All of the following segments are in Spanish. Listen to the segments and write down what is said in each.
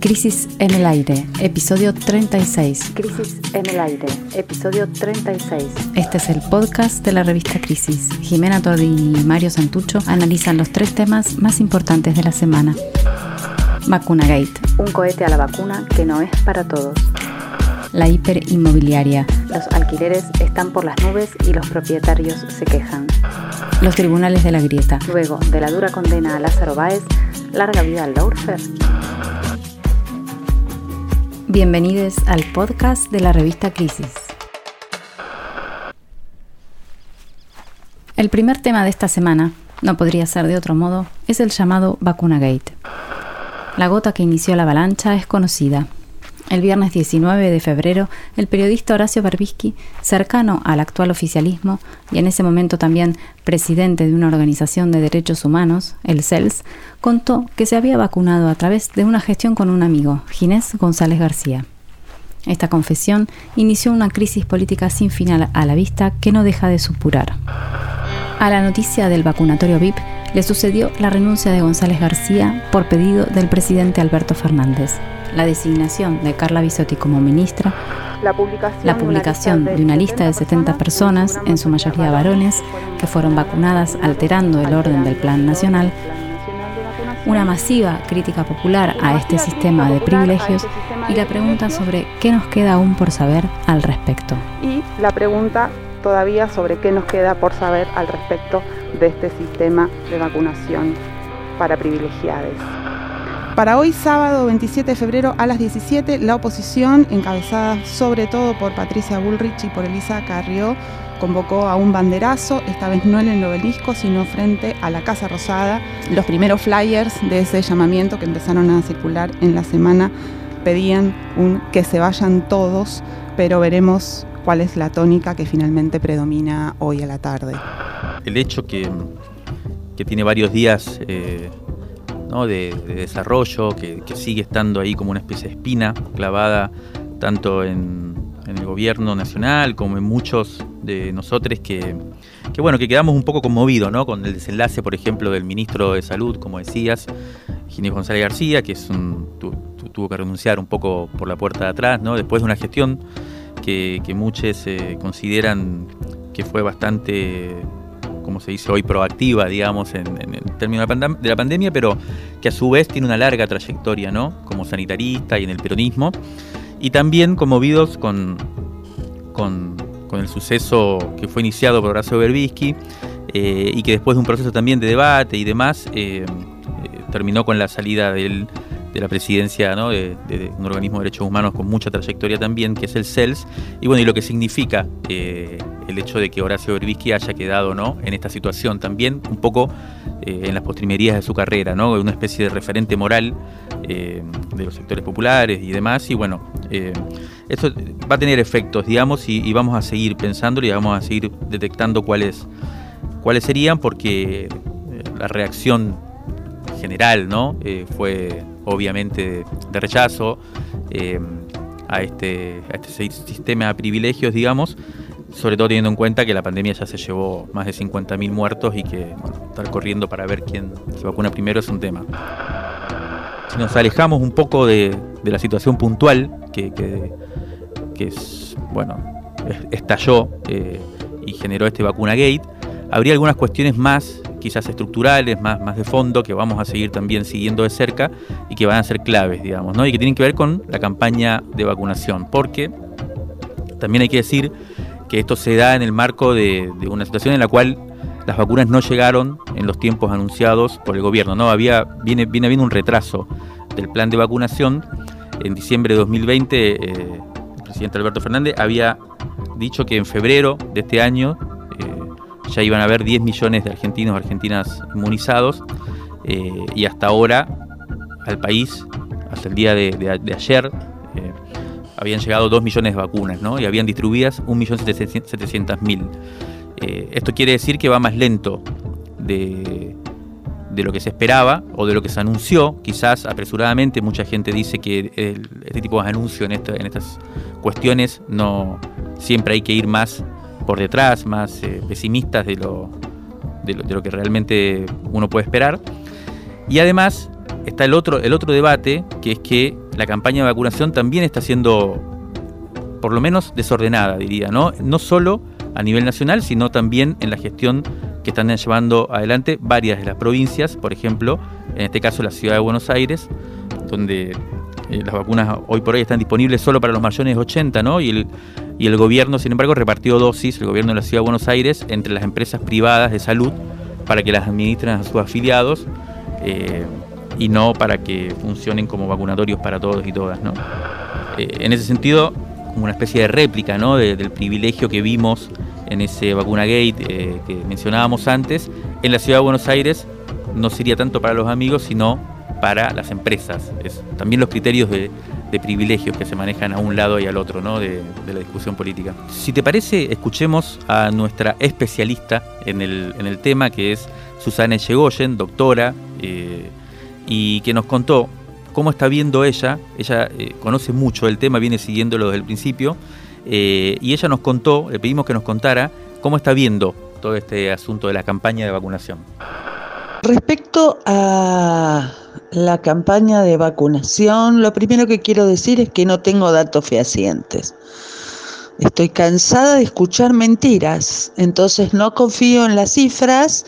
Crisis en el aire, episodio 36. Crisis en el aire, episodio 36. Este es el podcast de la revista Crisis. Jimena Tordini y Mario Santucho analizan los tres temas más importantes de la semana. Vacuna Gate, un cohete a la vacuna que no es para todos. La hiperinmobiliaria. Los alquileres están por las nubes y los propietarios se quejan. Los tribunales de la grieta. Luego de la dura condena a Lázaro Báez, larga vida al Laurfer. Bienvenidos al podcast de la revista Crisis. El primer tema de esta semana, no podría ser de otro modo, es el llamado Vacuna Gate. La gota que inició la avalancha es conocida. El viernes 19 de febrero, el periodista Horacio Berbisky, cercano al actual oficialismo y en ese momento también presidente de una organización de derechos humanos, el CELS, contó que se había vacunado a través de una gestión con un amigo, Ginés González García. Esta confesión inició una crisis política sin final a la vista que no deja de supurar. A la noticia del vacunatorio VIP le sucedió la renuncia de González García por pedido del presidente Alberto Fernández, la designación de Carla Bisotti como ministra, la publicación, de una lista de 70 personas, en su mayoría varones, que fueron vacunadas alterando el orden del Plan Nacional, una masiva crítica popular a este sistema de privilegios y la pregunta sobre qué nos queda aún por saber al respecto. Y la pregunta todavía sobre qué nos queda por saber al respecto de este sistema de vacunación para privilegiados. Para hoy, sábado 27 de febrero a las 17, la oposición, encabezada sobre todo por Patricia Bullrich y por Elisa Carrió, convocó a un banderazo, esta vez no en el obelisco, sino frente a la Casa Rosada. Los primeros flyers de ese llamamiento que empezaron a circular en la semana pedían un que se vayan todos, pero veremos cuál es la tónica que finalmente predomina hoy a la tarde. El hecho que, que tiene varios días eh, de, desarrollo, que, sigue estando ahí como una especie de espina clavada tanto en, el gobierno nacional como en muchos de nosotros que, bueno, que quedamos un poco conmovidos ¿no? con el desenlace, por ejemplo, del ministro de Salud, como decías, Ginés González García, que tuvo que renunciar un poco por la puerta de atrás, ¿no? después de una gestión que, muchos eh, consideran que fue bastante como se dice hoy, proactiva, digamos, en, términos de la, pandemia, pero que a su vez tiene una larga trayectoria, ¿no? Como sanitarista y en el peronismo. Y también conmovidos con, con, el suceso que fue iniciado por Horacio Berbisky eh, y que después de un proceso también de debate y demás, eh, eh, terminó con la salida del de la presidencia de, un organismo de derechos humanos con mucha trayectoria también, que es el CELS, y bueno, y lo que significa eh, el hecho de que Horacio Berbisky haya quedado ¿no? en esta situación también, un poco eh, en las postrimerías de su carrera, ¿no? una especie de referente moral eh, de los sectores populares y demás, y bueno, esto va a tener efectos, digamos, y, vamos a seguir pensándolo y vamos a seguir detectando cuáles, cuáles serían, porque la reacción general ¿no? fue obviamente de rechazo eh, a, este, a este sistema de privilegios, digamos, sobre todo teniendo en cuenta que la pandemia ya se llevó más de 50.000 muertos y que estar corriendo para ver quién se vacuna primero es un tema. Si nos alejamos un poco de, la situación puntual que, que, es, bueno, estalló eh, y generó este vacuna gate, habría algunas cuestiones más quizás estructurales, más, más de fondo, que vamos a seguir también siguiendo de cerca y que van a ser claves, digamos, ¿no? y que tienen que ver con la campaña de vacunación, porque también hay que decir que esto se da en el marco de, una situación en la cual las vacunas no llegaron en los tiempos anunciados por el gobierno, ¿no? Había, viene, viene habiendo un retraso del plan de vacunación. En diciembre de 2020, eh, el presidente Alberto Fernández había dicho que en febrero de este año ya iban a haber 10 millones de argentinos argentinas inmunizados eh, y hasta ahora al país, hasta el día de, ayer, eh, habían llegado 2 millones de vacunas ¿no? y habían distribuidas 1.700.000. Eh, esto quiere decir que va más lento de, de, lo que se esperaba o de lo que se anunció, quizás apresuradamente. Mucha gente dice que este tipo de anuncios en, en estas cuestiones no siempre hay que ir más por detrás, más eh, pesimistas de lo, de lo, que realmente uno puede esperar. Y además, está el otro, el otro debate, que es que la campaña de vacunación también está siendo, por lo menos, desordenada, diría, ¿no? No solo a nivel nacional, sino también en la gestión que están llevando adelante varias de las provincias, por ejemplo, en este caso la ciudad de Buenos Aires, donde eh, las vacunas hoy por hoy están disponibles solo para los mayores de 80, ¿no? Y el gobierno, sin embargo, repartió dosis, el gobierno de la ciudad de Buenos Aires, entre las empresas privadas de salud para que las administren a sus afiliados eh, y no para que funcionen como vacunatorios para todos y todas, ¿no? Eh, en ese sentido, como una especie de réplica, ¿no? del privilegio que vimos en ese vacunagate que mencionábamos antes, en la ciudad de Buenos Aires no sería tanto para los amigos, sino para las empresas. Es, también los criterios de, privilegios que se manejan a un lado y al otro ¿no? de, la discusión política. Si te parece, escuchemos a nuestra especialista en el, tema, que es Susana Echegoyen, doctora, eh, y que nos contó cómo está viendo ella. Ella eh, conoce mucho el tema, viene siguiéndolo desde el principio, eh, y ella nos contó, le pedimos que nos contara cómo está viendo todo este asunto de la campaña de vacunación. Respecto a la campaña de vacunación, lo primero que quiero decir es que no tengo datos fehacientes. Estoy cansada de escuchar mentiras, entonces no confío en las cifras.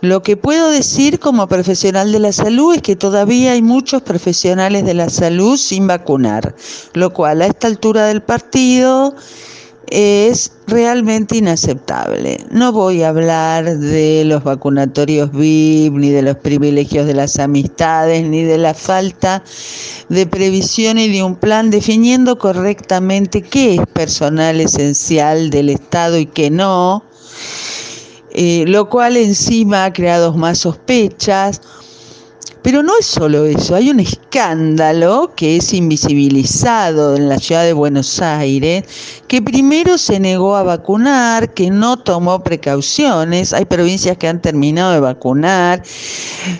Lo que puedo decir como profesional de la salud es que todavía hay muchos profesionales de la salud sin vacunar, lo cual a esta altura del partido es realmente inaceptable. No voy a hablar de los vacunatorios VIP, ni de los privilegios de las amistades, ni de la falta de previsión y de un plan definiendo correctamente qué es personal esencial del Estado y qué no, eh, lo cual encima ha creado más sospechas pero no es solo eso, hay un escándalo que es invisibilizado en la ciudad de Buenos Aires, que primero se negó a vacunar, que no tomó precauciones, hay provincias que han terminado de vacunar,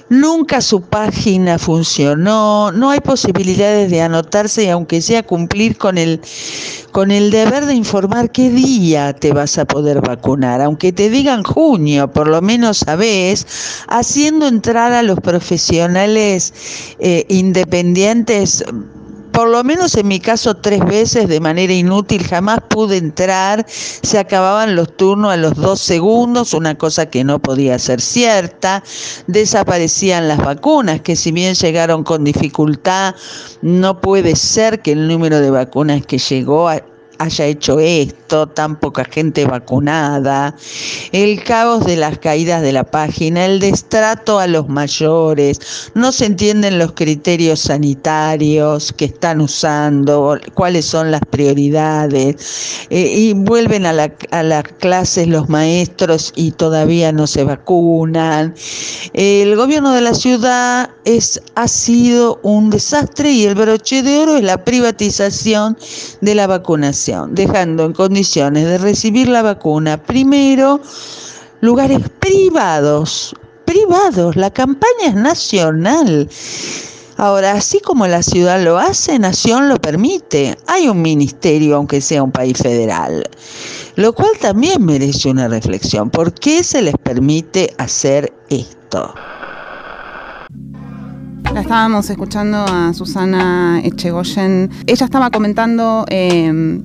nunca su página funcionó, no hay posibilidades de anotarse y aunque sea cumplir con el con el deber de informar qué día te vas a poder vacunar, aunque te digan junio, por lo menos sabes, haciendo entrar a los profesionales eh, independientes por lo menos en mi caso tres veces de manera inútil, jamás pude entrar, se acababan los turnos a los dos segundos, una cosa que no podía ser cierta, desaparecían las vacunas, que si bien llegaron con dificultad, no puede ser que el número de vacunas que llegó a haya hecho esto, tan poca gente vacunada, el caos de las caídas de la página, el destrato a los mayores, no se entienden los criterios sanitarios que están usando, cuáles son las prioridades, eh, y vuelven a, las clases los maestros y todavía no se vacunan. El gobierno de la ciudad es, ha sido un desastre y el broche de oro es la privatización de la vacunación dejando en condiciones de recibir la vacuna primero lugares privados, privados, la campaña es nacional. Ahora, así como la ciudad lo hace, Nación lo permite. Hay un ministerio, aunque sea un país federal, lo cual también merece una reflexión. ¿Por qué se les permite hacer esto? La estábamos escuchando a Susana Echegoyen. Ella estaba comentando eh,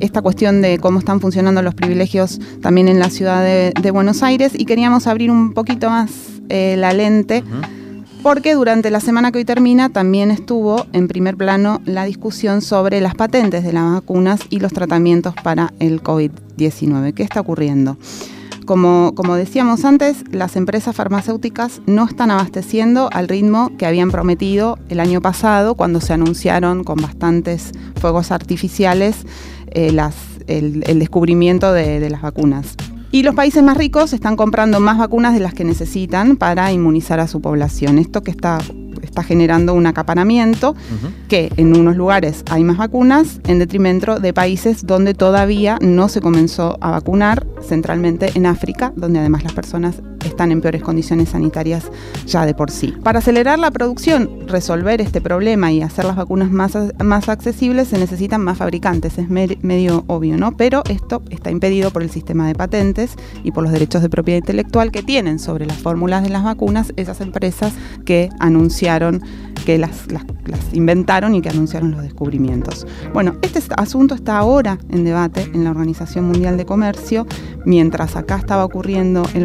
esta cuestión de cómo están funcionando los privilegios también en la ciudad de, Buenos Aires y queríamos abrir un poquito más eh, la lente. Porque durante la semana que hoy termina también estuvo en primer plano la discusión sobre las patentes de las vacunas y los tratamientos para el COVID-19. ¿Qué está ocurriendo? Como, como, decíamos antes, las empresas farmacéuticas no están abasteciendo al ritmo que habían prometido el año pasado cuando se anunciaron con bastantes fuegos artificiales eh, el, descubrimiento de, las vacunas. Y los países más ricos están comprando más vacunas de las que necesitan para inmunizar a su población. Esto que está, está generando un acaparamiento, que en unos lugares hay más vacunas, en detrimento de países donde todavía no se comenzó a vacunar, centralmente en África, donde además las personas están en peores condiciones sanitarias ya de por sí. Para acelerar la producción, resolver este problema y hacer las vacunas más, más accesibles se necesitan más fabricantes, es medio obvio, ¿no? Pero esto está impedido por el sistema de patentes y por los derechos de propiedad intelectual que tienen sobre las fórmulas de las vacunas esas empresas que anunciaron que las, las, inventaron y que anunciaron los descubrimientos. Bueno, este asunto está ahora en debate en la Organización Mundial de Comercio, mientras acá estaba ocurriendo el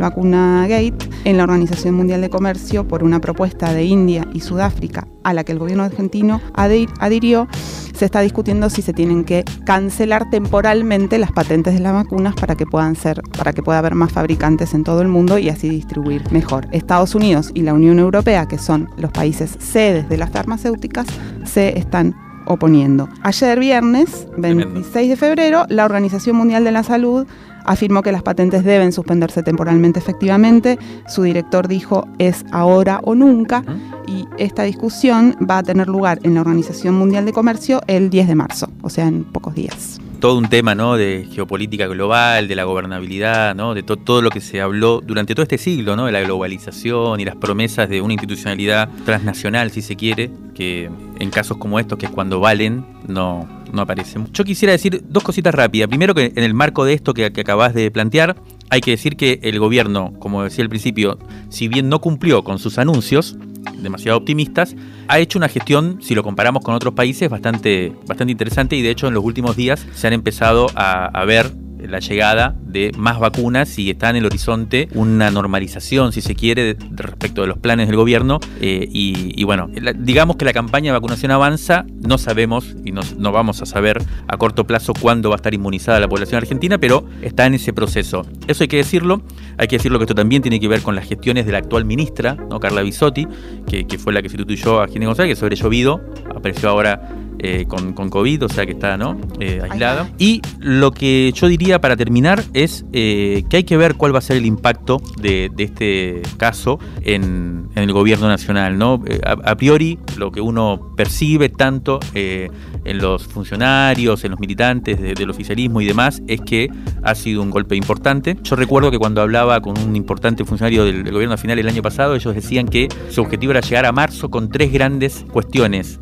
gate, en la Organización Mundial de Comercio, por una propuesta de India y Sudáfrica a la que el gobierno argentino adhirió, se está discutiendo si se tienen que cancelar temporalmente las patentes de las vacunas para que puedan ser, para que pueda haber más fabricantes en todo el mundo y así distribuir mejor. Estados Unidos y la Unión Europea, que son los países sedes de las farmacéuticas, se están oponiendo. Ayer viernes, 26 de febrero, la Organización Mundial de la Salud afirmó que las patentes deben suspenderse temporalmente efectivamente. Su director dijo es ahora o nunca y esta discusión va a tener lugar en la Organización Mundial de Comercio el 10 de marzo, o sea, en pocos días todo un tema ¿no? de geopolítica global, de la gobernabilidad, ¿no? de todo lo que se habló durante todo este siglo, ¿no? de la globalización y las promesas de una institucionalidad transnacional, si se quiere, que en casos como estos, que es cuando valen, no, no aparecen. Yo quisiera decir dos cositas rápidas. Primero que en el marco de esto que, acabas de plantear, hay que decir que el gobierno, como decía al principio, si bien no cumplió con sus anuncios, demasiado optimistas, ha hecho una gestión, si lo comparamos con otros países, bastante, bastante interesante y de hecho en los últimos días se han empezado a ver la llegada de más vacunas y está en el horizonte una normalización, si se quiere, respecto de los planes del gobierno. Eh, y, bueno, digamos que la campaña de vacunación avanza, no sabemos y no vamos a saber a corto plazo cuándo va a estar inmunizada la población argentina, pero está en ese proceso. Eso hay que decirlo, hay que decirlo que esto también tiene que ver con las gestiones de la actual ministra, ¿no? Carla Bisotti, que, fue la que sustituyó a Ginés González, que sobre llovido, apareció ahora eh, con, con, COVID, o sea que está ¿no? Eh, aislada. Y lo que yo diría para terminar es eh, que hay que ver cuál va a ser el impacto de, este caso en, el gobierno nacional. ¿no? A, priori, lo que uno percibe tanto en los funcionarios, en los militantes del oficialismo y demás, es que ha sido un golpe importante. Yo recuerdo que cuando hablaba con un importante funcionario del, gobierno nacional el año pasado, ellos decían que su objetivo era llegar a marzo con tres grandes cuestiones,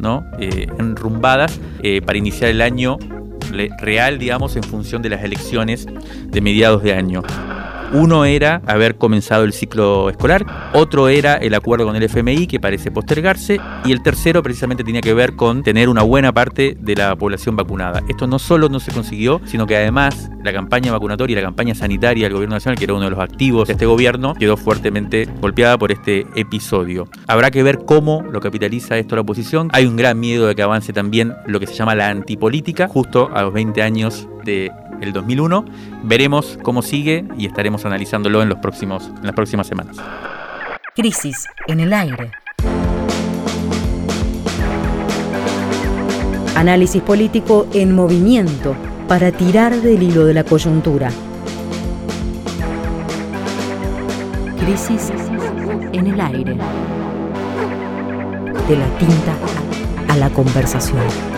enrumbadas eh, para iniciar el año real, digamos, en función de las elecciones de mediados de año. Uno era haber comenzado el ciclo escolar, otro era el acuerdo con el FMI que parece postergarse y el tercero precisamente tenía que ver con tener una buena parte de la población vacunada. Esto no solo no se consiguió, sino que además la campaña vacunatoria y la campaña sanitaria del gobierno nacional, que era uno de los activos de este gobierno, quedó fuertemente golpeada por este episodio. Habrá que ver cómo lo capitaliza esto la oposición. Hay un gran miedo de que avance también lo que se llama la antipolítica, justo a los 20 años de el 2001. Veremos cómo sigue y estaremos analizándolo en, los próximos, en las próximas semanas. Crisis en el aire. Análisis político en movimiento para tirar del hilo de la coyuntura. Crisis en el aire. De la tinta a la conversación.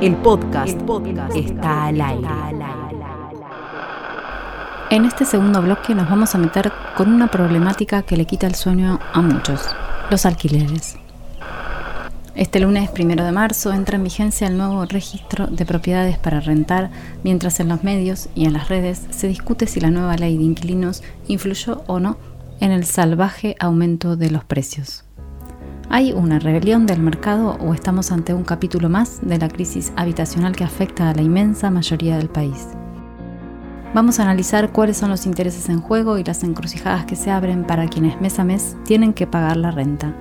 El podcast, está al aire. En este segundo bloque nos vamos a meter con una problemática que le quita el sueño a muchos, los alquileres. Este lunes primero de marzo entra en vigencia el nuevo registro de propiedades para rentar, mientras en los medios y en las redes se discute si la nueva ley de inquilinos influyó o no en el salvaje aumento de los precios. ¿Hay una rebelión del mercado o estamos ante un capítulo más de la crisis habitacional que afecta a la inmensa mayoría del país? Vamos a analizar cuáles son los intereses en juego y las encrucijadas que se abren para quienes mes a mes tienen que pagar la renta.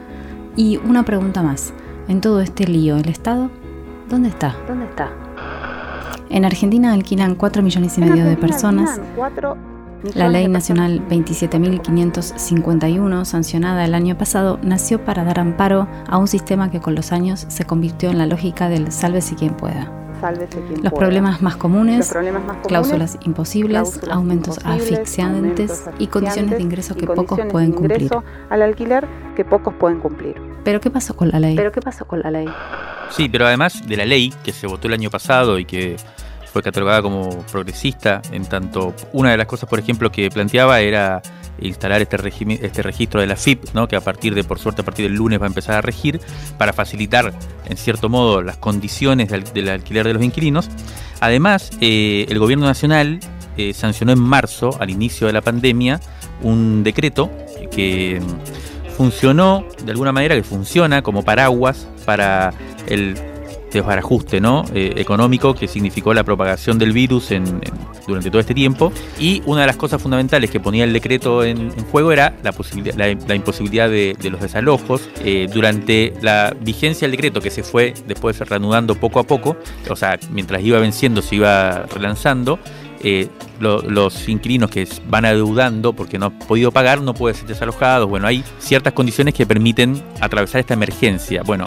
Y una pregunta más, en todo este lío, ¿el Estado? ¿Dónde está? ¿Dónde está? En Argentina alquilan 4 millones y medio de personas. La Ley Nacional 27.551, sancionada el año pasado, nació para dar amparo a un sistema que con los años se convirtió en la lógica del sálvese quien pueda. los, Problemas más comunes, cláusulas imposibles, aumentos, asfixiantes y condiciones de ingreso que pocos pueden cumplir. Al alquiler que pocos pueden cumplir. Pero ¿qué pasó con la ley? Pero ¿qué pasó con la ley? Sí, pero además de la ley que se votó el año pasado y que fue catalogada como progresista, en tanto una de las cosas, por ejemplo, que planteaba era instalar este, este registro de la FIP, ¿no? que a partir de, por suerte, a partir del lunes va a empezar a regir, para facilitar, en cierto modo, las condiciones del, alquiler de los inquilinos. Además, eh, el gobierno nacional eh, sancionó en marzo, al inicio de la pandemia, un decreto que funcionó de alguna manera, que funciona como paraguas para el desbarajuste ¿no? Eh, económico que significó la propagación del virus durante todo este tiempo. Y una de las cosas fundamentales que ponía el decreto en, juego era la, imposibilidad de, los desalojos. Eh, durante la vigencia del decreto, que se fue después reanudando poco a poco, o sea, mientras iba venciendo se iba relanzando, eh, los inquilinos que van adeudando porque no han podido pagar no pueden ser desalojados. Bueno, hay ciertas condiciones que permiten atravesar esta emergencia. Bueno,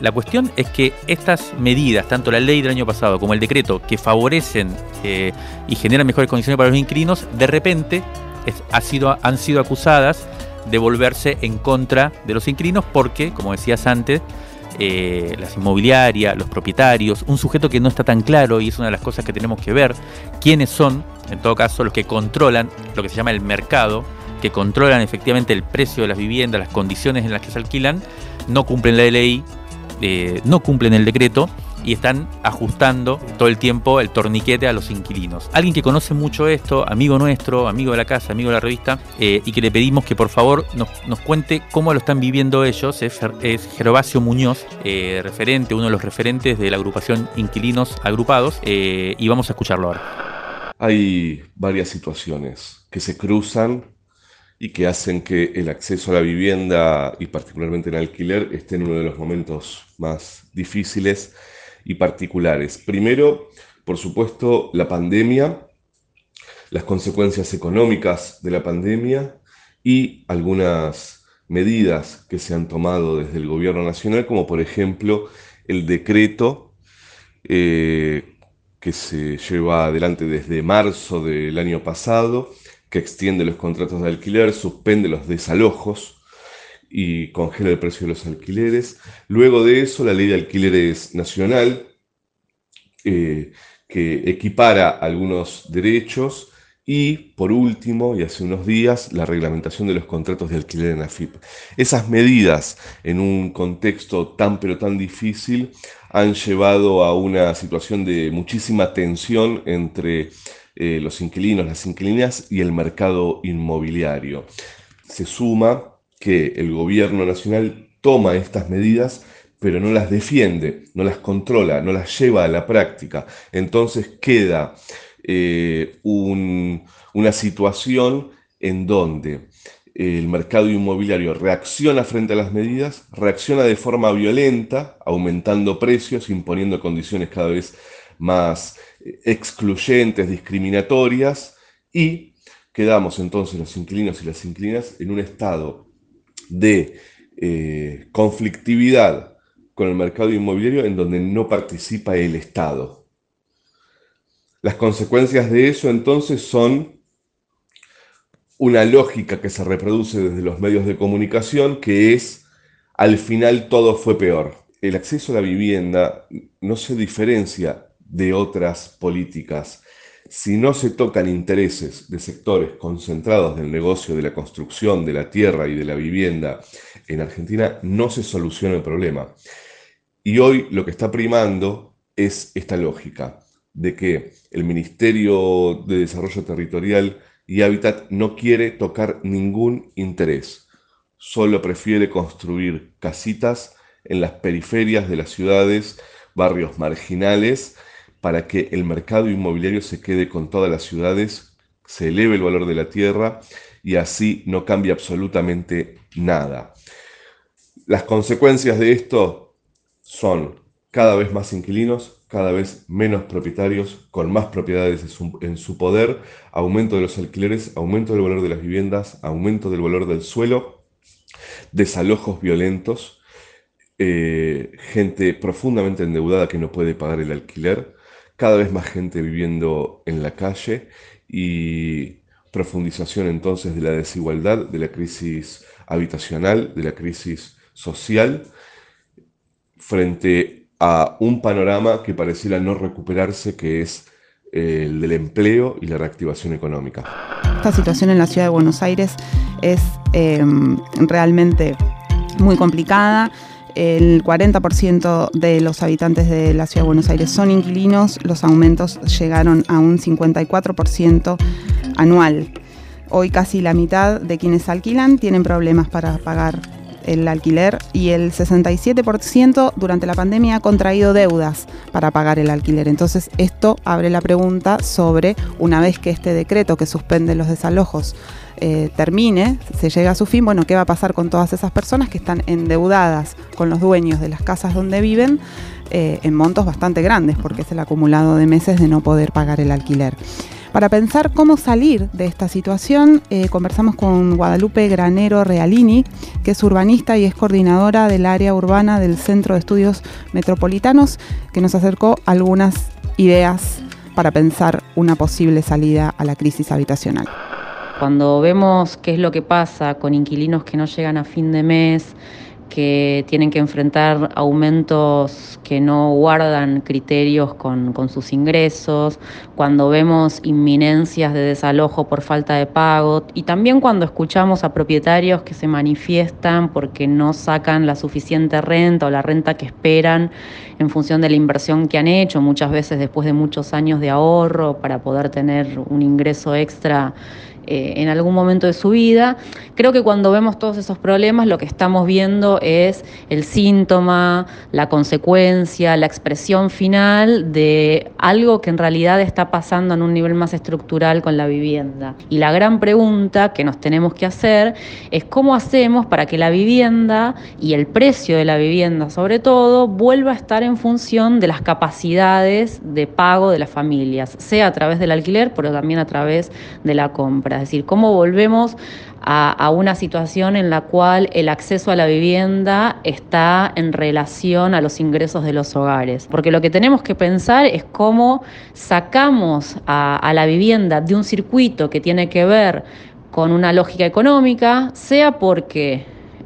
la cuestión es que estas medidas, tanto la ley del año pasado como el decreto, que favorecen eh, y generan mejores condiciones para los inquilinos, de repente ha sido, han sido acusadas de volverse en contra de los inquilinos porque, como decías antes, eh, las inmobiliarias, los propietarios, un sujeto que no está tan claro y es una de las cosas que tenemos que ver, quiénes son, en todo caso, los que controlan lo que se llama el mercado, que controlan efectivamente el precio de las viviendas, las condiciones en las que se alquilan, no cumplen la ley, eh, no cumplen el decreto y están ajustando todo el tiempo el torniquete a los inquilinos. Alguien que conoce mucho esto, amigo nuestro, amigo de la casa, amigo de la revista, eh, y que le pedimos que por favor nos, cuente cómo lo están viviendo ellos, es, Gervasio Muñoz, eh, referente, uno de los referentes de la agrupación Inquilinos Agrupados, y vamos a escucharlo ahora. Hay varias situaciones que se cruzan y que hacen que el acceso a la vivienda y particularmente en alquiler esté en uno de los momentos más difíciles y particulares. Primero, por supuesto, la pandemia, las consecuencias económicas de la pandemia y algunas medidas que se han tomado desde el gobierno nacional, como por ejemplo el decreto eh, que se lleva adelante desde marzo del año pasado, que extiende los contratos de alquiler, suspende los desalojos y congela el precio de los alquileres. Luego de eso, la ley de alquileres nacional, eh, que equipara algunos derechos. Y por último, y hace unos días, la reglamentación de los contratos de alquiler en AFIP. Esas medidas, en un contexto tan pero tan difícil, han llevado a una situación de muchísima tensión entre eh, los inquilinos, las inquilinas y el mercado inmobiliario. Se suma que el gobierno nacional toma estas medidas pero no las defiende, no las controla, no las lleva a la práctica. Entonces queda eh, una situación en donde el mercado inmobiliario reacciona frente a las medidas, reacciona de forma violenta, aumentando precios, imponiendo condiciones cada vez más excluyentes, discriminatorias, y quedamos entonces los inquilinos y las inquilinas en un estado de eh, conflictividad con el mercado inmobiliario en donde no participa el Estado. Las consecuencias de eso entonces son una lógica que se reproduce desde los medios de comunicación, que es, al final todo fue peor. El acceso a la vivienda no se diferencia de otras políticas. Si no se tocan intereses de sectores concentrados del negocio de la construcción, de la tierra y de la vivienda en Argentina, no se soluciona el problema. Y hoy lo que está primando es esta lógica de que el Ministerio de Desarrollo Territorial y Hábitat no quiere tocar ningún interés, solo prefiere construir casitas en las periferias de las ciudades, barrios marginales, para que el mercado inmobiliario se quede con todas las ciudades, se eleve el valor de la tierra y así no cambia absolutamente nada. Las consecuencias de esto son cada vez más inquilinos, cada vez menos propietarios, con más propiedades en su, poder, aumento de los alquileres, aumento del valor de las viviendas, aumento del valor del suelo, desalojos violentos, eh, gente profundamente endeudada que no puede pagar el alquiler, cada vez más gente viviendo en la calle y profundización entonces de la desigualdad, de la crisis habitacional, de la crisis social, frente a un panorama que pareciera no recuperarse, que es eh, el del empleo y la reactivación económica. Esta situación en la ciudad de Buenos Aires es em, realmente muy complicada. El 40% de los habitantes de la ciudad de Buenos Aires son inquilinos, los aumentos llegaron a un 54% anual. Hoy casi la mitad de quienes alquilan tienen problemas para pagar el alquiler y el 67% durante la pandemia ha contraído deudas para pagar el alquiler. Entonces esto abre la pregunta sobre, una vez que este decreto que suspende los desalojos eh, termine, se llega a su fin, bueno, ¿qué va a pasar con todas esas personas que están endeudadas con los dueños de las casas donde viven eh, en montos bastante grandes, porque es el acumulado de meses de no poder pagar el alquiler? Para pensar cómo salir de esta situación, eh, conversamos con Guadalupe Granero Realini, que es urbanista y es coordinadora del área urbana del Centro de Estudios Metropolitanos, que nos acercó algunas ideas para pensar una posible salida a la crisis habitacional. Cuando vemos qué es lo que pasa con inquilinos que no llegan a fin de mes, que tienen que enfrentar aumentos que no guardan criterios con, sus ingresos, cuando vemos inminencias de desalojo por falta de pago y también cuando escuchamos a propietarios que se manifiestan porque no sacan la suficiente renta o la renta que esperan en función de la inversión que han hecho, muchas veces después de muchos años de ahorro para poder tener un ingreso extra eh, en algún momento de su vida. Creo que cuando vemos todos esos problemas lo que estamos viendo es el síntoma, la consecuencia, la expresión final de algo que en realidad está pasando en un nivel más estructural con la vivienda. Y la gran pregunta que nos tenemos que hacer es cómo hacemos para que la vivienda y el precio de la vivienda sobre todo vuelva a estar en función de las capacidades de pago de las familias, sea a través del alquiler, pero también a través de la compra. Es decir, cómo volvemos a, una situación en la cual el acceso a la vivienda está en relación a los ingresos de los hogares. Porque lo que tenemos que pensar es cómo sacamos a, la vivienda de un circuito que tiene que ver con una lógica económica, sea porque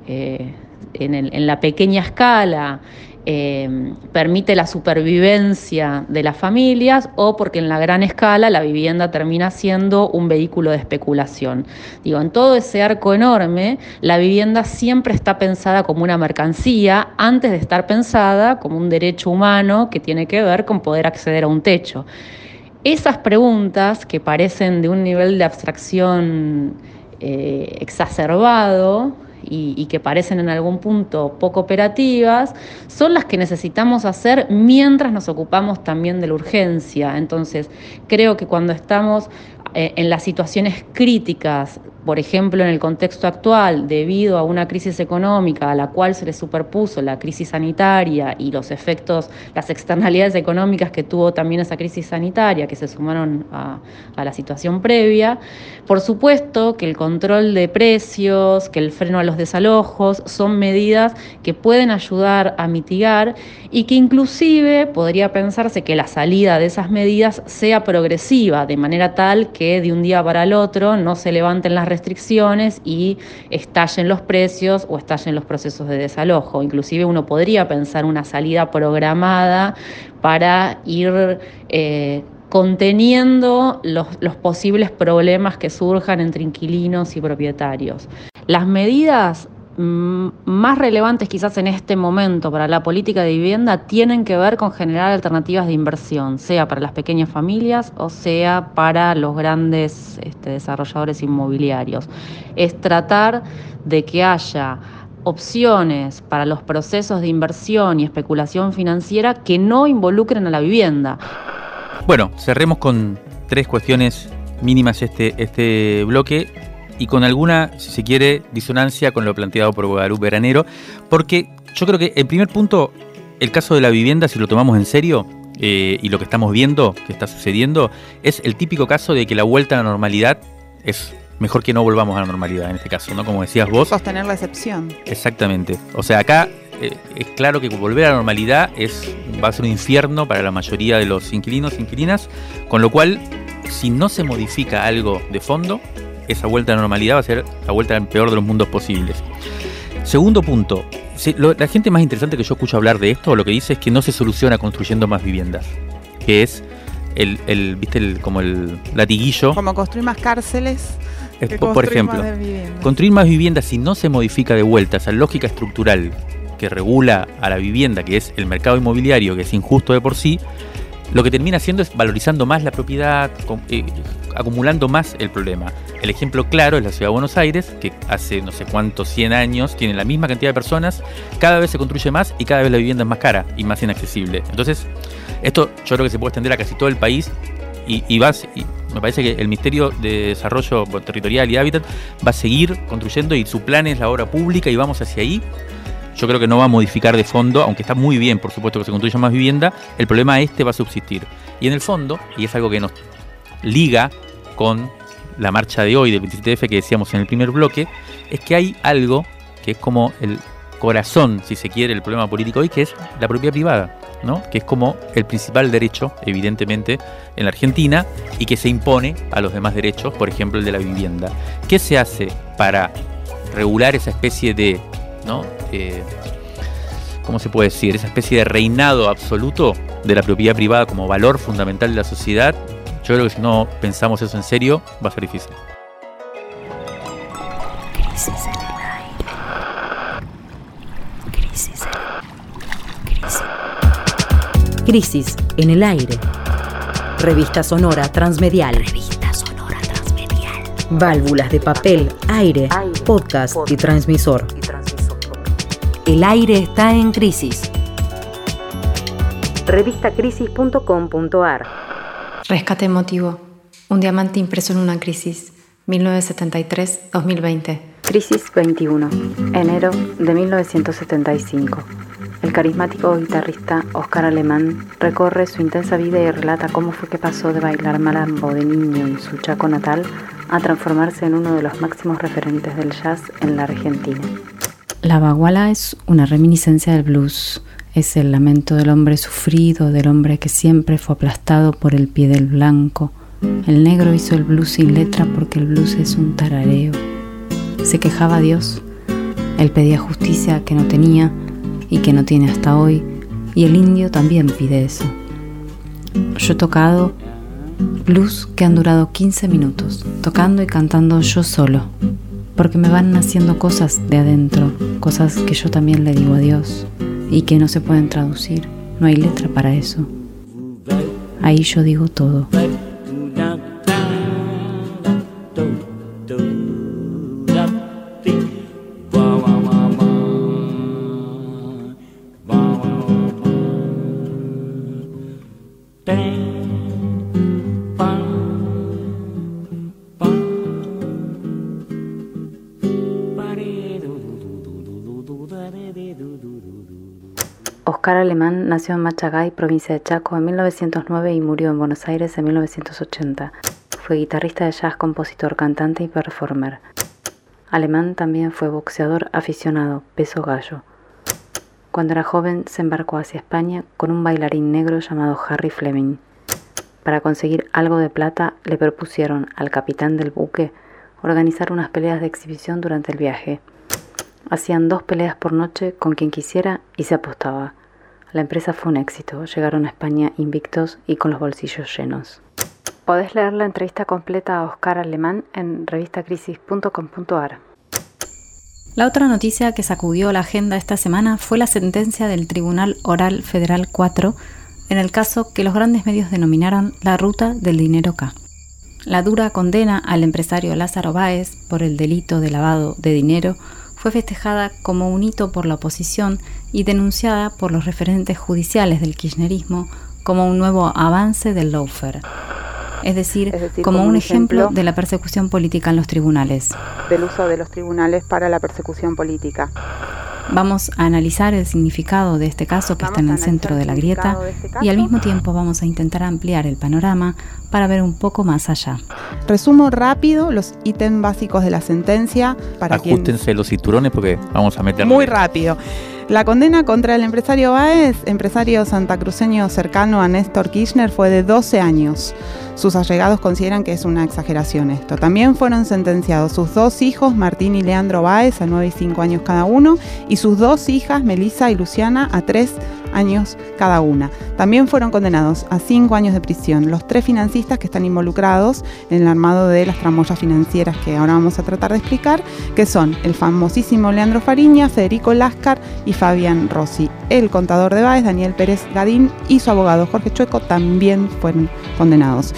eh, en la pequeña escala Em, permite la supervivencia de las familias o porque en la gran escala la vivienda termina siendo un vehículo de especulación. Digo, en todo ese arco enorme, la vivienda siempre está pensada como una mercancía antes de estar pensada como un derecho humano que tiene que ver con poder acceder a un techo. Esas preguntas que parecen de un nivel de abstracción eh, exacerbado, y, que parecen en algún punto poco operativas, son las que necesitamos hacer mientras nos ocupamos también de la urgencia. Entonces, creo que cuando estamos eh, en las situaciones críticas por ejemplo, en el contexto actual, debido a una crisis económica a la cual se le superpuso la crisis sanitaria y los efectos, las externalidades económicas que tuvo también esa crisis sanitaria, que se sumaron a, la situación previa, por supuesto que el control de precios, que el freno a los desalojos, son medidas que pueden ayudar a mitigar y que inclusive podría pensarse que la salida de esas medidas sea progresiva, de manera tal que de un día para el otro no se levanten las restricciones y estallen los precios o estallen los procesos de desalojo. Inclusive uno podría pensar una salida programada para ir eh, conteniendo los, posibles problemas que surjan entre inquilinos y propietarios. Las medidas más relevantes quizás en este momento para la política de vivienda tienen que ver con generar alternativas de inversión, sea para las pequeñas familias o sea para los grandes este, desarrolladores inmobiliarios. Es tratar de que haya opciones para los procesos de inversión y especulación financiera que no involucren a la vivienda. Bueno, cerremos con tres cuestiones mínimas este, este bloque y con alguna, si se quiere, disonancia con lo planteado por Guadalupe Granero, porque yo creo que en primer punto, el caso de la vivienda, si lo tomamos en serio, eh, y lo que estamos viendo que está sucediendo, es el típico caso de que la vuelta a la normalidad es mejor que no volvamos a la normalidad en este caso, ¿no? Como decías vos. Sostener la excepción. Exactamente. O sea, acá eh, es claro que volver a la normalidad es, va a ser un infierno para la mayoría de los inquilinos e inquilinas, con lo cual, si no se modifica algo de fondo, esa vuelta a la normalidad va a ser la vuelta al peor de los mundos posibles. Segundo punto, la gente más interesante que yo escucho hablar de esto, lo que dice es que no se soluciona construyendo más viviendas, que es el, el viste, el, como el latiguillo. Como construir más cárceles. por ejemplo, construir más viviendas si no se modifica de vuelta esa lógica estructural que regula a la vivienda, que es el mercado inmobiliario, que es injusto de por sí, lo que termina haciendo es valorizando más la propiedad, eh, acumulando más el problema. El ejemplo claro es la ciudad de Buenos Aires, que hace no sé cuántos 100 años tiene la misma cantidad de personas, cada vez se construye más y cada vez la vivienda es más cara y más inaccesible. Entonces, esto yo creo que se puede extender a casi todo el país y, y me parece que el Ministerio de Desarrollo Territorial y Hábitat va a seguir construyendo y su plan es la obra pública y vamos hacia ahí yo creo que no va a modificar de fondo, aunque está muy bien, por supuesto, que se construya más vivienda, el problema este va a subsistir. Y en el fondo, y es algo que nos liga con la marcha de hoy del 27F que decíamos en el primer bloque, es que hay algo que es como el corazón, si se quiere, el problema político hoy, que es la propiedad privada, ¿no? que es como el principal derecho, evidentemente, en la Argentina y que se impone a los demás derechos, por ejemplo, el de la vivienda. ¿Qué se hace para regular esa especie de ¿no? Eh, ¿Cómo se puede decir? Esa especie de reinado absoluto de la propiedad privada como valor fundamental de la sociedad. Yo creo que si no pensamos eso en serio, va a ser difícil. Crisis en el aire. Crisis Crisis. Crisis en el aire. Revista Sonora Transmedial. Revista Sonora Transmedial. Válvulas de papel, aire, podcast, y transmisor. El aire está en crisis. Revistacrisis.com.ar Rescate emotivo. Un diamante impreso en una crisis. 1973-2020. Crisis 21. Enero de 1975. El carismático guitarrista Oscar Alemán recorre su intensa vida y relata cómo fue que pasó de bailar malambo de niño en su Chaco natal a transformarse en uno de los máximos referentes del jazz en la Argentina. La baguala es una reminiscencia del blues. Es el lamento del hombre sufrido, del hombre que siempre fue aplastado por el pie del blanco. El negro hizo el blues sin letra porque el blues es un tarareo. Se quejaba a Dios. Él pedía justicia que no tenía y que no tiene hasta hoy. Y el indio también pide eso. Yo he tocado blues que han durado 15 minutos, tocando y cantando yo solo, porque me van haciendo cosas de adentro, cosas que yo también le digo a Dios y que no se pueden traducir. No hay letra para eso. Ahí yo digo todo. Oscar Alemán nació en Machagay, provincia de Chaco, en 1909 y murió en Buenos Aires en 1980. Fue guitarrista de jazz, compositor, cantante y performer. Alemán también fue boxeador aficionado, peso gallo. Cuando era joven se embarcó hacia España con un bailarín negro llamado Harry Fleming. Para conseguir algo de plata le propusieron al capitán del buque organizar unas peleas de exhibición durante el viaje. Hacían dos peleas por noche con quien quisiera y se apostaba. La empresa fue un éxito, llegaron a España invictos y con los bolsillos llenos. Podés leer la entrevista completa a Oscar Alemán en revistacrisis.com.ar. La otra noticia que sacudió la agenda esta semana fue la sentencia del Tribunal Oral Federal 4 en el caso que los grandes medios denominaron la ruta del dinero K. La dura condena al empresario Lázaro Báez por el delito de lavado de dinero fue festejada como un hito por la oposición y denunciada por los referentes judiciales del kirchnerismo como un nuevo avance del lawfare. Es decir, como, un ejemplo, de la persecución política en los tribunales. Del uso de los tribunales para la persecución política. Vamos a analizar el significado de este caso que está en el centro de la grieta este y al mismo tiempo vamos a intentar ampliar el panorama para ver un poco más allá. Resumo rápido los ítems básicos de la sentencia para Ajustense los cinturones porque vamos a meter muy rápido. La condena contra el empresario Báez, empresario santacruceño cercano a Néstor Kirchner, fue de 12 años. Sus allegados consideran que es una exageración esto. También fueron sentenciados sus dos hijos, Martín y Leandro Báez, a 9 y 5 años cada uno, y sus dos hijas, Melissa y Luciana, a 3 años cada una. También fueron condenados a 5 años de prisión los tres financistas que están involucrados en el armado de las tramoyas financieras que ahora vamos a tratar de explicar, que son el famosísimo Leandro Fariña, Federico Láscar y Fabián Rossi. El contador de Báez, Daniel Pérez Gadín, y su abogado Jorge Chueco también fueron condenados.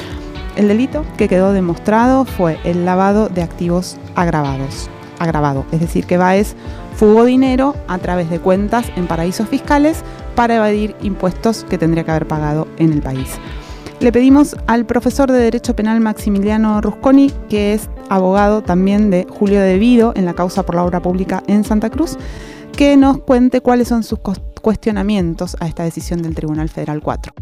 El delito que quedó demostrado fue el lavado de activos agravados. Agravado, es decir, que Baez fugó dinero a través de cuentas en paraísos fiscales para evadir impuestos que tendría que haber pagado en el país. Le pedimos al profesor de Derecho Penal Maximiliano Rusconi, que es abogado también de Julio Devido en la causa por la obra pública en Santa Cruz, que nos cuente cuáles son sus cuestionamientos a esta decisión del Tribunal Federal 4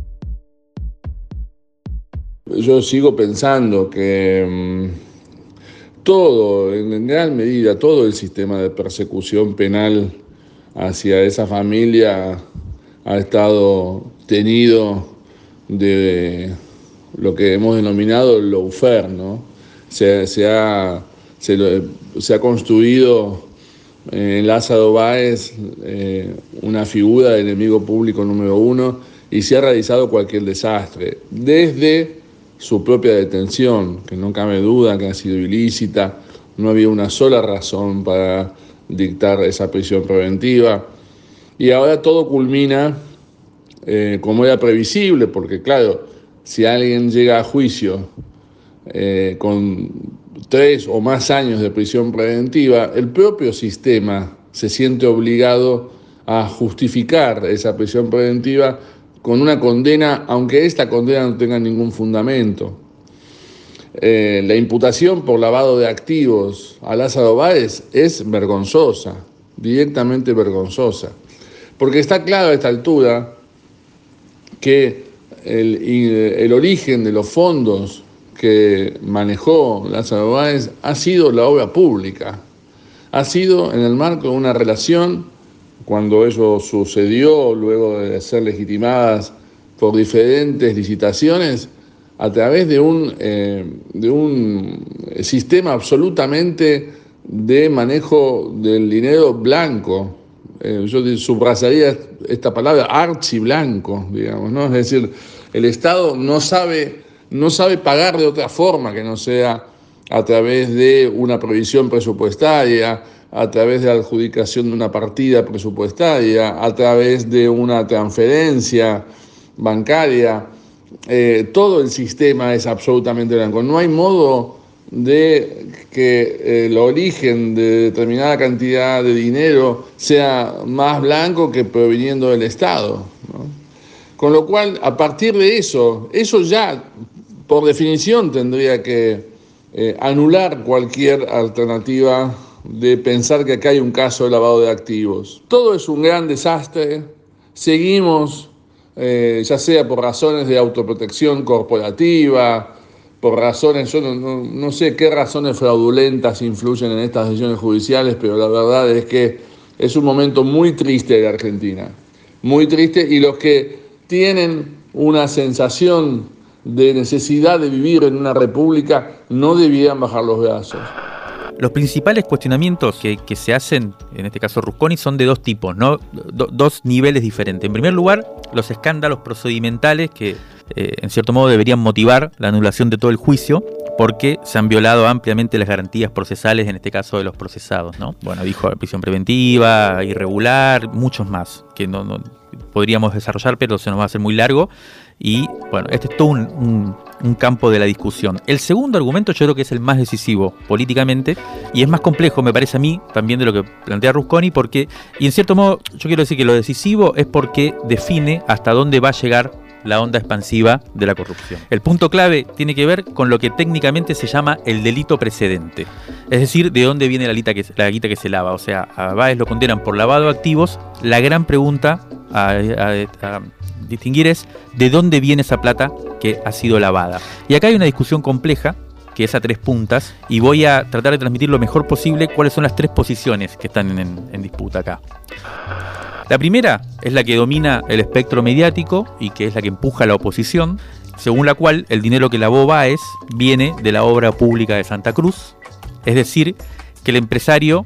yo sigo pensando que mm, todo, en gran medida, todo el sistema de persecución penal hacia esa familia ha estado tenido de lo que hemos denominado el lawfare, ¿no? Se, ha, construido en Lázaro Báez eh, una figura de enemigo público número uno y se ha realizado cualquier desastre, desde su propia detención, que no cabe duda que ha sido ilícita, no había una sola razón para dictar esa prisión preventiva. Y ahora todo culmina eh, como era previsible, porque claro, si alguien llega a juicio eh, con tres o más años de prisión preventiva, el propio sistema se siente obligado a justificar esa prisión preventiva con una condena, aunque esta condena no tenga ningún fundamento. Eh, la imputación por lavado de activos a Lázaro Báez es vergonzosa, directamente vergonzosa, porque está claro a esta altura que el, el origen de los fondos que manejó Lázaro Báez ha sido la obra pública, ha sido en el marco de una relación cuando eso sucedió, luego de ser legitimadas por diferentes licitaciones, a través de un, eh, de un sistema absolutamente de manejo del dinero blanco. Eh, yo subrayaría esta palabra archiblanco, digamos, ¿no? Es decir, el Estado no sabe, no sabe pagar de otra forma que no sea a través de una provisión presupuestaria, a través de la adjudicación de una partida presupuestaria, a través de una transferencia bancaria. Eh, todo el sistema es absolutamente blanco. No hay modo de que el origen de determinada cantidad de dinero sea más blanco que proviniendo del Estado. Con lo cual, a partir de eso, eso ya por definición tendría que eh, anular cualquier alternativa de pensar que acá hay un caso de lavado de activos. Todo es un gran desastre. Seguimos, eh, ya sea por razones de autoprotección corporativa, por razones, yo no, sé qué razones fraudulentas influyen en estas decisiones judiciales, pero la verdad es que es un momento muy triste de Argentina, muy triste, y los que tienen una sensación de necesidad de vivir en una república no debían bajar los brazos. Los principales cuestionamientos que, se hacen, en este caso Rusconi, son de dos tipos, ¿no? dos niveles diferentes. En primer lugar, los escándalos procedimentales que eh, en cierto modo deberían motivar la anulación de todo el juicio porque se han violado ampliamente las garantías procesales, en este caso de los procesados, ¿no? Bueno, dijo prisión preventiva, irregular, muchos más, que no, podríamos desarrollar, pero se nos va a hacer muy largo. Y bueno, este es todo un, campo de la discusión. El segundo argumento yo creo que es el más decisivo políticamente y es más complejo, me parece a mí, también de lo que plantea Rusconi, porque, y en cierto modo, yo quiero decir que lo decisivo es porque define hasta dónde va a llegar la onda expansiva de la corrupción. El punto clave tiene que ver con lo que técnicamente se llama el delito precedente, es decir, de dónde viene la que, la guita que se lava. O sea, a Báez lo condenan por lavado de activos. La gran pregunta a distinguir es de dónde viene esa plata que ha sido lavada. Y acá hay una discusión compleja que es a tres puntas, y voy a tratar de transmitir lo mejor posible cuáles son las tres posiciones que están en, en disputa acá. La primera es la que domina el espectro mediático y que es la que empuja a la oposición, según la cual el dinero que lavó Báez viene de la obra pública de Santa Cruz, es decir, que el empresario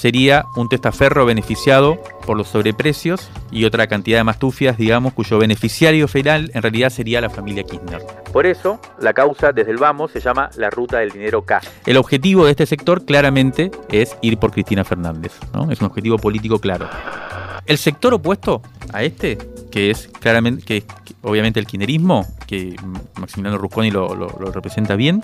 sería un testaferro beneficiado por los sobreprecios y otra cantidad de mastufias, digamos, cuyo beneficiario final en realidad sería la familia Kirchner. Por eso, la causa desde el vamos se llama la ruta del dinero K. El objetivo de este sector claramente es ir por Cristina Fernández, ¿no? Es un objetivo político claro. El sector opuesto a este, que es claramente, que, obviamente el kirchnerismo, que Maximiliano Rusconi lo, lo representa bien,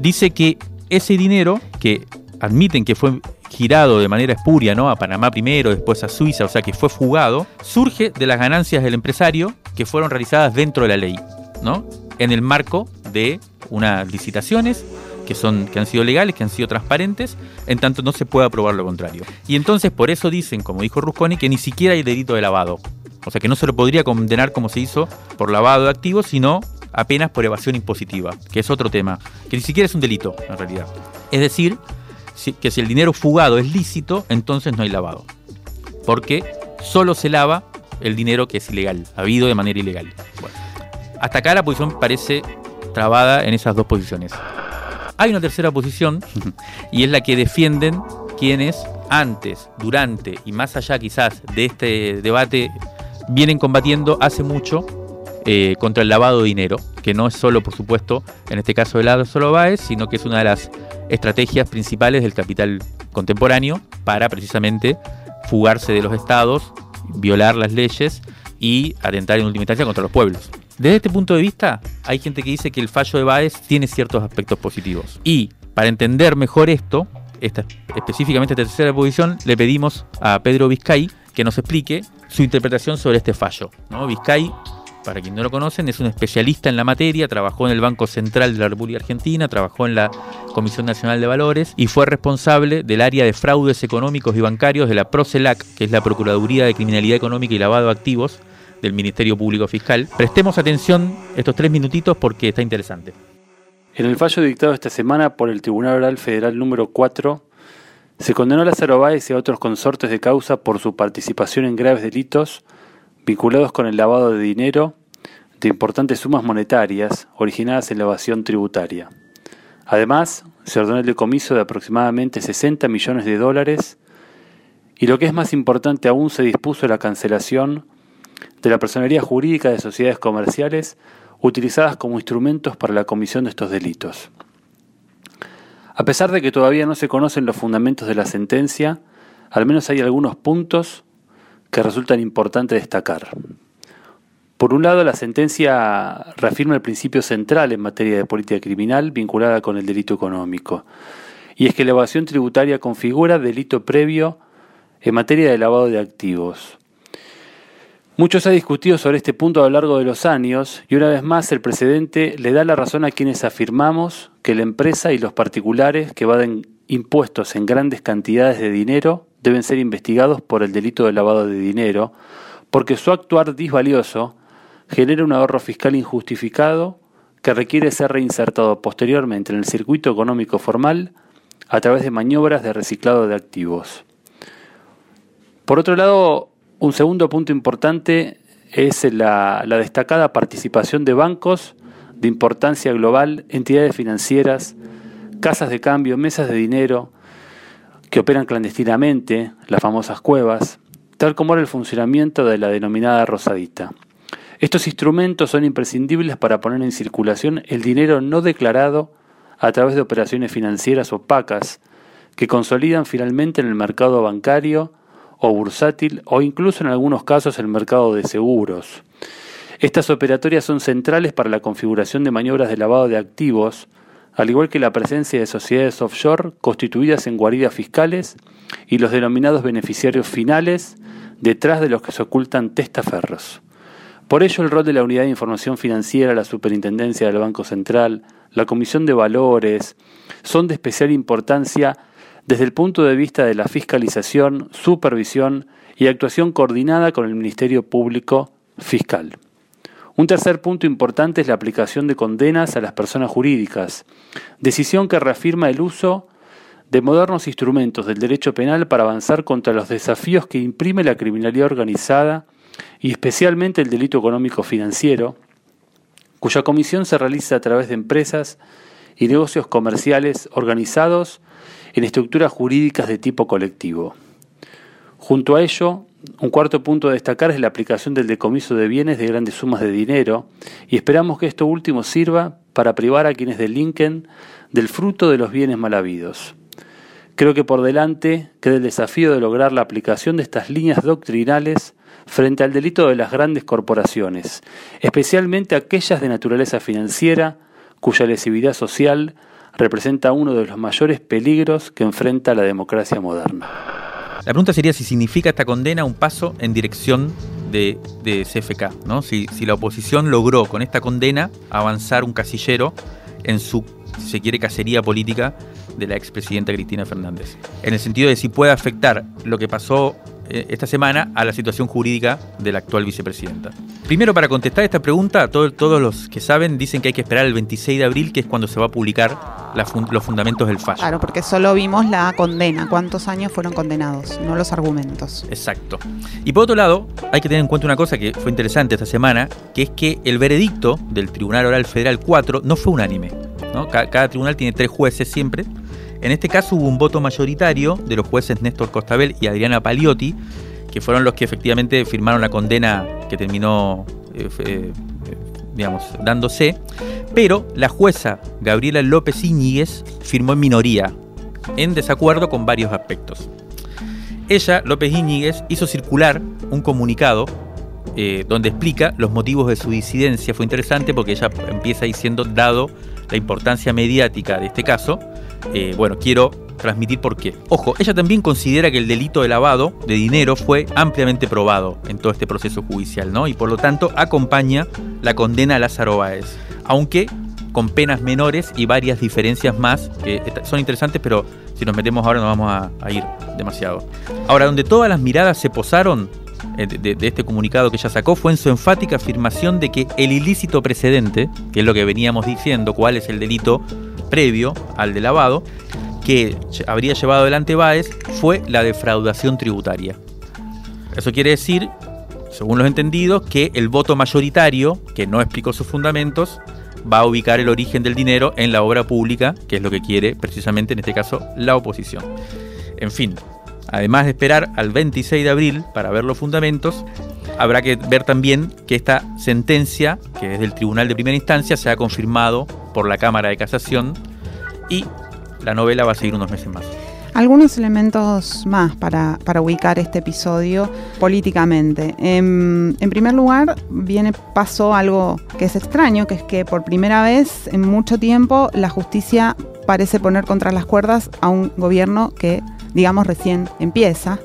dice que ese dinero que admiten que fue girado de manera espuria, ¿no? A Panamá primero, después a Suiza, o sea que fue fugado, surge de las ganancias del empresario que fueron realizadas dentro de la ley, ¿no? En el marco de unas licitaciones que, son, que han sido legales, que han sido transparentes, en tanto no se puede aprobar lo contrario. Y entonces por eso dicen, como dijo Rusconi, que ni siquiera hay delito de lavado. O sea que no se lo podría condenar como se hizo por lavado de activos, sino apenas por evasión impositiva, que es otro tema, que ni siquiera es un delito en realidad. Es decir, que si el dinero fugado es lícito, entonces no hay lavado. Porque solo se lava el dinero que es ilegal, habido de manera ilegal. hasta acá la posición parece trabada en esas dos posiciones. Hay una tercera posición y es la que defienden quienes antes, durante y más allá quizás de este debate vienen combatiendo hace mucho eh, contra el lavado de dinero, que no es solo, por supuesto, en este caso lado solo Baez, sino que es una de las estrategias principales del capital contemporáneo para precisamente fugarse de los estados, violar las leyes y atentar en última instancia contra los pueblos. Desde este punto de vista, hay gente que dice que el fallo de Baez tiene ciertos aspectos positivos. Y para entender mejor esto, esta, específicamente tercera posición, le pedimos a Pedro Vizcay que nos explique su interpretación sobre este fallo. ¿no? Vizcay para quien no lo conocen, es un especialista en la materia, trabajó en el Banco Central de la República Argentina, trabajó en la Comisión Nacional de Valores y fue responsable del área de fraudes económicos y bancarios de la PROCELAC, que es la Procuraduría de Criminalidad Económica y Lavado de Activos del Ministerio Público Fiscal. Prestemos atención estos tres minutitos porque está interesante. En el fallo dictado esta semana por el Tribunal Oral Federal número 4, se condenó a Lázaro Báez y a otros consortes de causa por su participación en graves delitos vinculados con el lavado de dinero de importantes sumas monetarias originadas en la evasión tributaria. Además, se ordenó el decomiso de aproximadamente 60 millones de dólares y lo que es más importante aún se dispuso la cancelación de la personería jurídica de sociedades comerciales utilizadas como instrumentos para la comisión de estos delitos. A pesar de que todavía no se conocen los fundamentos de la sentencia, al menos hay algunos puntos que resultan importantes destacar. Por un lado, la sentencia reafirma el principio central en materia de política criminal vinculada con el delito económico, y es que la evasión tributaria configura delito previo en materia de lavado de activos. Mucho se ha discutido sobre este punto a lo largo de los años y una vez más el precedente le da la razón a quienes afirmamos que la empresa y los particulares que evaden impuestos en grandes cantidades de dinero deben ser investigados por el delito de lavado de dinero, porque su actuar disvalioso genera un ahorro fiscal injustificado que requiere ser reinsertado posteriormente en el circuito económico formal a través de maniobras de reciclado de activos. Por otro lado, un segundo punto importante es la, la destacada participación de bancos de importancia global, entidades financieras, casas de cambio, mesas de dinero, que operan clandestinamente, las famosas cuevas, tal como era el funcionamiento de la denominada rosadita. Estos instrumentos son imprescindibles para poner en circulación el dinero no declarado a través de operaciones financieras opacas que consolidan finalmente en el mercado bancario o bursátil o incluso en algunos casos el mercado de seguros. Estas operatorias son centrales para la configuración de maniobras de lavado de activos, al igual que la presencia de sociedades offshore constituidas en guaridas fiscales y los denominados beneficiarios finales detrás de los que se ocultan testaferros. Por ello, el rol de la Unidad de Información Financiera, la Superintendencia del Banco Central, la Comisión de Valores, son de especial importancia desde el punto de vista de la fiscalización, supervisión y actuación coordinada con el Ministerio Público Fiscal. Un tercer punto importante es la aplicación de condenas a las personas jurídicas, decisión que reafirma el uso de modernos instrumentos del derecho penal para avanzar contra los desafíos que imprime la criminalidad organizada y especialmente el delito económico financiero, cuya comisión se realiza a través de empresas y negocios comerciales organizados en estructuras jurídicas de tipo colectivo. Junto a ello, un cuarto punto a destacar es la aplicación del decomiso de bienes de grandes sumas de dinero y esperamos que esto último sirva para privar a quienes delinquen del fruto de los bienes mal habidos. Creo que por delante queda el desafío de lograr la aplicación de estas líneas doctrinales frente al delito de las grandes corporaciones, especialmente aquellas de naturaleza financiera, cuya lesividad social representa uno de los mayores peligros que enfrenta la democracia moderna. La pregunta sería si significa esta condena un paso en dirección de, CFK, ¿no? Si, si, la oposición logró con esta condena avanzar un casillero en su, si se quiere, cacería política de la expresidenta Cristina Fernández. En el sentido de si puede afectar lo que pasó esta semana a la situación jurídica de la actual vicepresidenta. Primero, para contestar esta pregunta, todos los que saben dicen que hay que esperar el 26 de abril, que es cuando se va a publicar los fundamentos del fallo. Claro, porque solo vimos la condena, cuántos años fueron condenados, no los argumentos. Exacto. Y por otro lado, hay que tener en cuenta una cosa que fue interesante esta semana, que es que el veredicto del Tribunal Oral Federal 4 no fue unánime. cada tribunal tiene tres jueces siempre en este caso hubo un voto mayoritario de los jueces Néstor Costabel y Adriana Paliotti, que fueron los que efectivamente firmaron la condena que terminó, eh, eh, digamos, dándose. Pero la jueza Gabriela López Íñiguez firmó en minoría, en desacuerdo con varios aspectos. Ella, López Íñiguez, hizo circular un comunicado eh, donde explica los motivos de su disidencia. Fue interesante porque ella empieza diciendo, dado la importancia mediática de este caso, eh, bueno, quiero transmitir por qué. Ojo, ella también considera que el delito de lavado de dinero fue ampliamente probado en todo este proceso judicial, ¿no? Y por lo tanto acompaña la condena a Lázaro Báez, aunque con penas menores y varias diferencias más que son interesantes, pero si nos metemos ahora no vamos a, ir demasiado. Ahora, donde todas las miradas se posaron de, de, este comunicado que ella sacó fue en su enfática afirmación de que el ilícito precedente, que es lo que veníamos diciendo, cuál es el delito previo al de lavado que habría llevado adelante Baez fue la defraudación tributaria. Eso quiere decir, según los entendidos, que el voto mayoritario, que no explicó sus fundamentos, va a ubicar el origen del dinero en la obra pública, que es lo que quiere precisamente en este caso la oposición. En fin, además de esperar al 26 de abril para ver los fundamentos, habrá que ver también que esta sentencia, que es del Tribunal de Primera Instancia, se ha confirmado por la Cámara de Casación y la novela va a seguir unos meses más. Algunos elementos más para, ubicar este episodio políticamente. En, en, primer lugar, viene pasó algo que es extraño, que es que por primera vez en mucho tiempo la justicia parece poner contra las cuerdas a un gobierno que, digamos, recién empieza.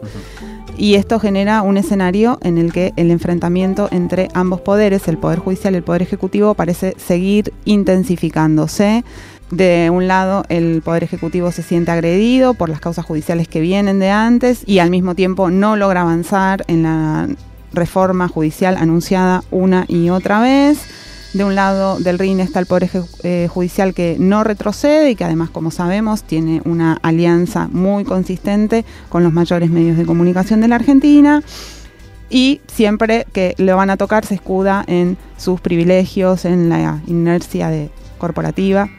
Y esto genera un escenario en el que el enfrentamiento entre ambos poderes, el Poder Judicial y el Poder Ejecutivo, parece seguir intensificándose. De un lado, el Poder Ejecutivo se siente agredido por las causas judiciales que vienen de antes y al mismo tiempo no logra avanzar en la reforma judicial anunciada una y otra vez de un lado del RIN está el Poder eh, Judicial que no retrocede y que además, como sabemos, tiene una alianza muy consistente con los mayores medios de comunicación de la Argentina. Y siempre que lo van a tocar se escuda en sus privilegios, en la inercia de corporativa.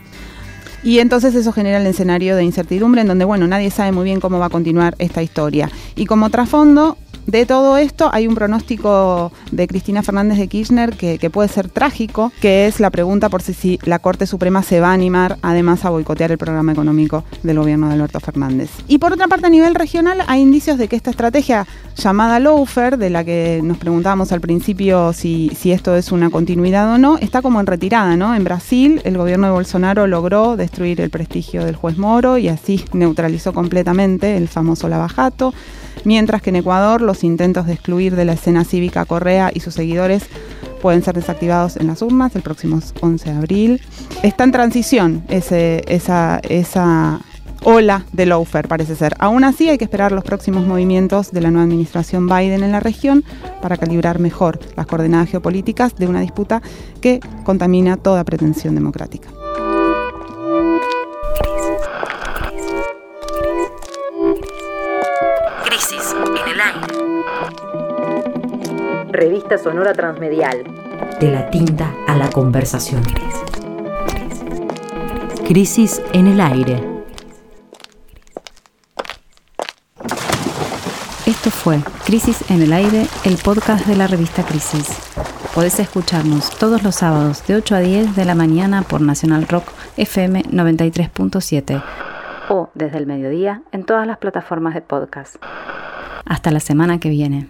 Y entonces eso genera el escenario de incertidumbre en donde, bueno, nadie sabe muy bien cómo va a continuar esta historia. Y como trasfondo, de todo esto hay un pronóstico de Cristina Fernández de Kirchner que, puede ser trágico, que es la pregunta por si, la Corte Suprema se va a animar además a boicotear el programa económico del gobierno de Alberto Fernández. Y por otra parte, a nivel regional, hay indicios de que esta estrategia llamada Lawfare, de la que nos preguntábamos al principio si, si esto es una continuidad o no, está como en retirada, ¿no? En Brasil, el gobierno de Bolsonaro logró destruir el prestigio del juez Moro y así neutralizó completamente el famoso lavajato mientras que en Ecuador los intentos de excluir de la escena cívica Correa y sus seguidores pueden ser desactivados en las urnas el próximo 11 de abril. Está en transición esa ola de lawfare, parece ser. Aún así, hay que esperar los próximos movimientos de la nueva administración Biden en la región para calibrar mejor las coordenadas geopolíticas de una disputa que contamina toda pretensión democrática. Revista Sonora Transmedial. De la tinta a la conversación. Crisis en el aire. Esto fue Crisis en el Aire, el podcast de la revista Crisis. Podés escucharnos todos los sábados de 8 a 10 de la mañana por Nacional Rock FM 93.7 o desde el mediodía en todas las plataformas de podcast. Hasta la semana que viene.